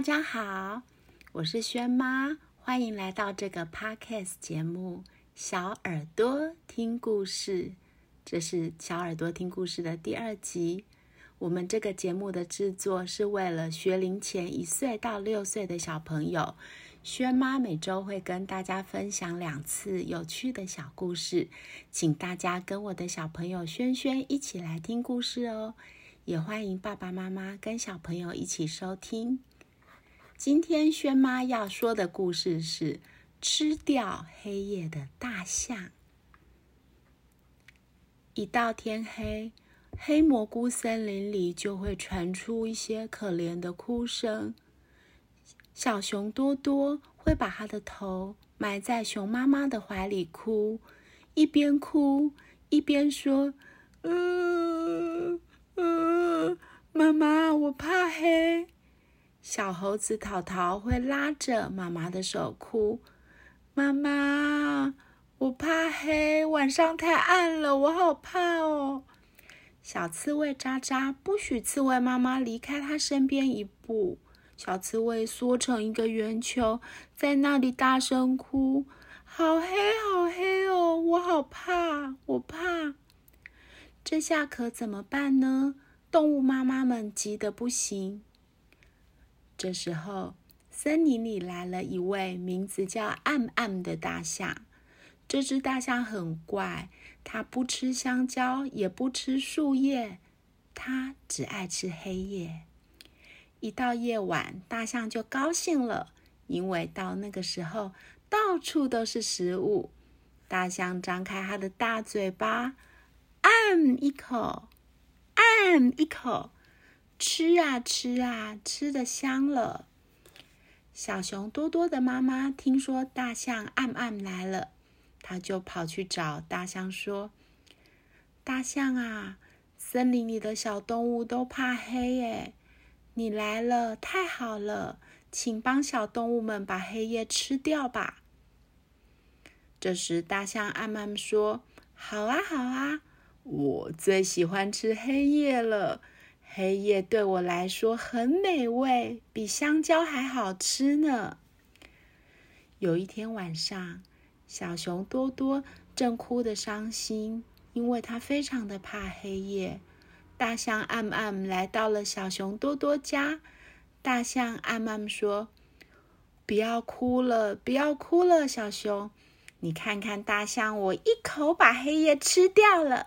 大家好，我是轩妈，欢迎来到这个 podcast 节目《小耳朵听故事》。这是小耳朵听故事的第二集。我们这个节目的制作是为了学龄前一岁到六岁的小朋友。轩妈每周会跟大家分享两次有趣的小故事，请大家跟我的小朋友轩轩一起来听故事哦。也欢迎爸爸妈妈跟小朋友一起收听。今天轩妈要说的故事是吃掉黑夜的大象。一到天黑，黑蘑菇森林里就会传出一些可怜的哭声。小熊多多会把他的头埋在熊妈妈的怀里哭，一边哭一边说：“嗯嗯，妈妈，我怕黑。”小猴子淘淘会拉着妈妈的手哭：“妈妈，我怕黑，晚上太暗了，我好怕哦。”小刺猬渣渣不许刺猬妈妈离开它身边一步。小刺猬缩成一个圆球，在那里大声哭：“好黑，好黑哦，我好怕，我怕。”这下可怎么办呢？动物妈妈们急得不行。这时候，森林里来了一位名字叫暗暗的大象。这只大象很怪，它不吃香蕉，也不吃树叶，它只爱吃黑夜。一到夜晚，大象就高兴了，因为到那个时候，到处都是食物。大象张开它的大嘴巴，按一口，按一口。吃啊吃啊，吃的香了。小熊多多的妈妈听说大象暗暗来了，他就跑去找大象说：“大象啊，森林里的小动物都怕黑耶，你来了太好了，请帮小动物们把黑夜吃掉吧。”这时，大象暗暗说：“好啊好啊，我最喜欢吃黑夜了。”黑夜对我来说很美味，比香蕉还好吃呢。有一天晚上，小熊多多正哭得伤心，因为他非常的怕黑夜。大象暗暗来到了小熊多多家，大象暗暗说：“不要哭了，不要哭了，小熊，你看看大象，我一口把黑夜吃掉了。”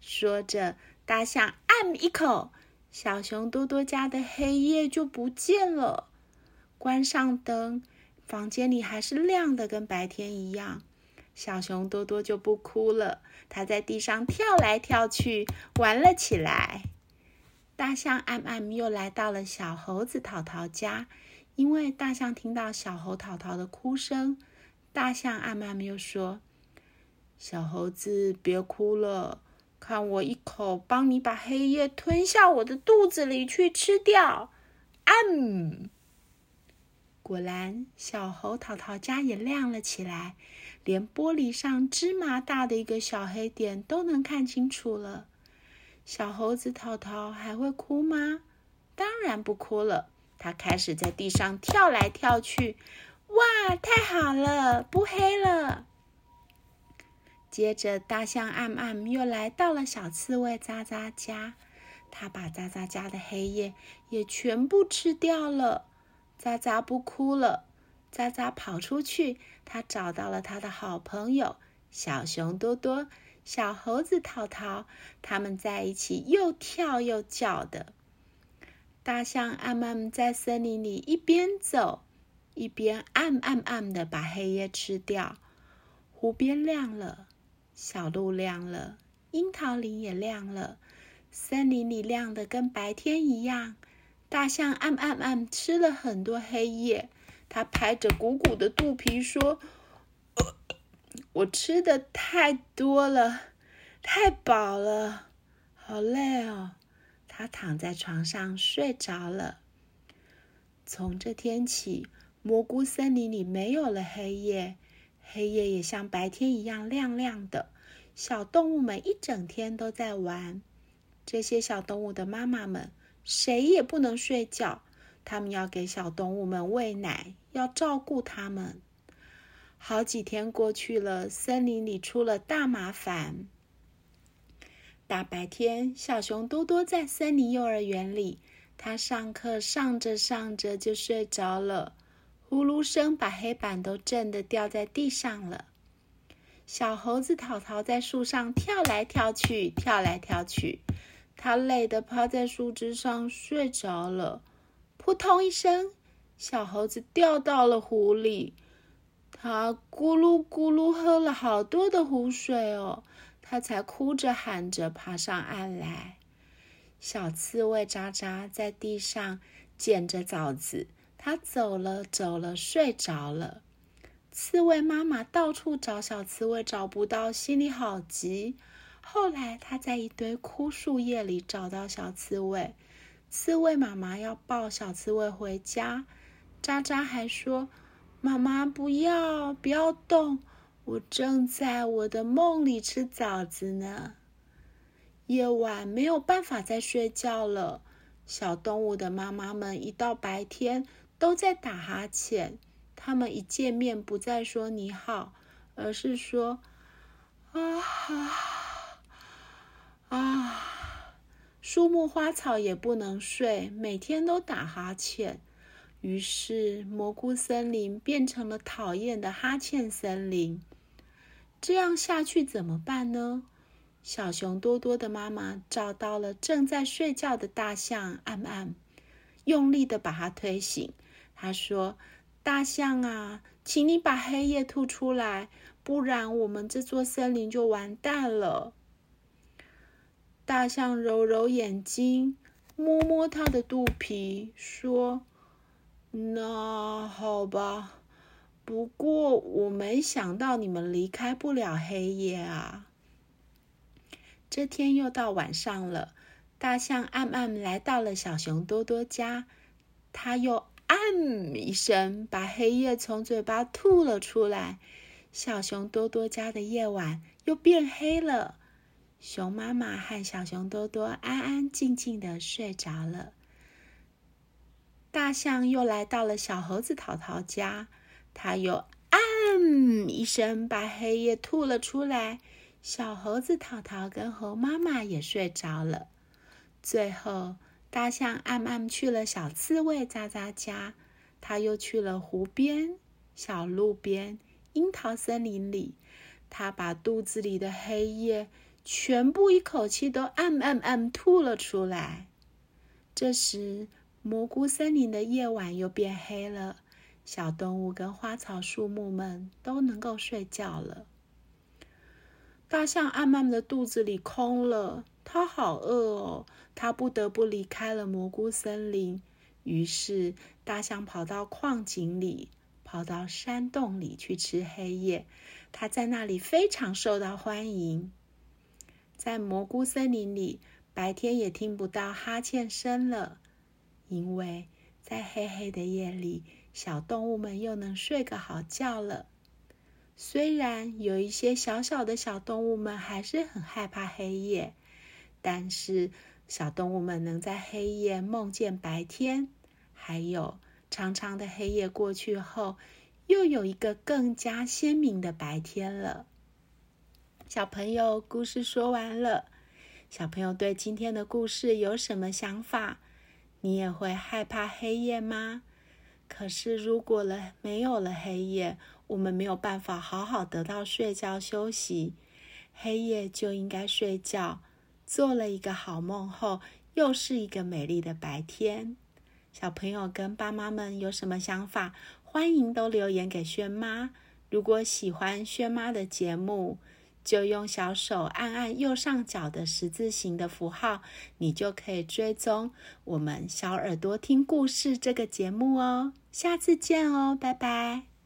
说着，大象按一口。小熊多多家的黑夜就不见了。关上灯，房间里还是亮的，跟白天一样。小熊多多就不哭了，它在地上跳来跳去，玩了起来。大象暗暗又来到了小猴子淘淘家，因为大象听到小猴淘淘的哭声，大象暗暗又说：“小猴子，别哭了。”看我一口帮你把黑夜吞下我的肚子里去吃掉，嗯，果然小猴淘淘家也亮了起来，连玻璃上芝麻大的一个小黑点都能看清楚了。小猴子淘淘还会哭吗？当然不哭了，它开始在地上跳来跳去。哇，太好了，不黑了。接着，大象暗暗又来到了小刺猬渣渣家，他把渣渣家的黑夜也全部吃掉了。渣渣不哭了，渣渣跑出去，他找到了他的好朋友小熊多多、小猴子淘淘，他们在一起又跳又叫的。大象暗暗在森林里一边走，一边暗暗暗的把黑夜吃掉。湖边亮了，小路亮了，樱桃林也亮了，森林里亮的跟白天一样。大象暗暗暗吃了很多黑夜，它拍着鼓鼓的肚皮说：“我吃的太多了，太饱了，好累哦。”他躺在床上睡着了。从这天起，蘑菇森林里没有了黑夜。黑夜也像白天一样亮亮的，小动物们一整天都在玩。这些小动物的妈妈们谁也不能睡觉，他们要给小动物们喂奶，要照顾它们。好几天过去了，森林里出了大麻烦。大白天，小熊多多在森林幼儿园里，他上课上着上着就睡着了。呼噜声把黑板都震得掉在地上了。小猴子淘淘在树上跳来跳去，跳来跳去，它累得趴在树枝上睡着了。扑通一声，小猴子掉到了湖里。它咕噜咕噜喝了好多的湖水哦，它才哭着喊着爬上岸来。小刺猬渣渣在地上捡着枣子。他走了，走了，睡着了。刺猬妈妈到处找小刺猬，找不到，心里好急。后来，他在一堆枯树叶里找到小刺猬。刺猬妈妈要抱小刺猬回家，渣渣还说：“妈妈，不要，不要动，我正在我的梦里吃枣子呢。”夜晚没有办法再睡觉了。小动物的妈妈们一到白天。都在打哈欠。他们一见面，不再说你好，而是说：“啊啊！”树木花草也不能睡，每天都打哈欠。于是，蘑菇森林变成了讨厌的哈欠森林。这样下去怎么办呢？小熊多多的妈妈找到了正在睡觉的大象暗暗，用力的把它推醒。他说：“大象啊，请你把黑夜吐出来，不然我们这座森林就完蛋了。”大象揉揉眼睛，摸摸它的肚皮，说：“那好吧，不过我没想到你们离开不了黑夜啊。”这天又到晚上了，大象暗暗来到了小熊多多家，他又。嗯一声，把黑夜从嘴巴吐了出来。小熊多多家的夜晚又变黑了。熊妈妈和小熊多多安安静静的睡着了。大象又来到了小猴子淘淘家，它又嗯一声，把黑夜吐了出来。小猴子淘淘跟猴妈妈也睡着了。最后。大象暗暗去了小刺猬渣渣家，他又去了湖边、小路边、樱桃森林里。他把肚子里的黑夜全部一口气都暗暗暗吐了出来。这时，蘑菇森林的夜晚又变黑了，小动物跟花草树木们都能够睡觉了。大象暗暗的肚子里空了。他好饿哦，他不得不离开了蘑菇森林。于是，大象跑到矿井里，跑到山洞里去吃黑夜。他在那里非常受到欢迎。在蘑菇森林里，白天也听不到哈欠声了，因为在黑黑的夜里，小动物们又能睡个好觉了。虽然有一些小小的小动物们还是很害怕黑夜。但是，小动物们能在黑夜梦见白天，还有长长的黑夜过去后，又有一个更加鲜明的白天了。小朋友，故事说完了。小朋友对今天的故事有什么想法？你也会害怕黑夜吗？可是，如果了没有了黑夜，我们没有办法好好得到睡觉休息。黑夜就应该睡觉。做了一个好梦后，又是一个美丽的白天。小朋友跟爸妈们有什么想法？欢迎都留言给轩妈。如果喜欢轩妈的节目，就用小手按按右上角的十字形的符号，你就可以追踪我们小耳朵听故事这个节目哦。下次见哦，拜拜。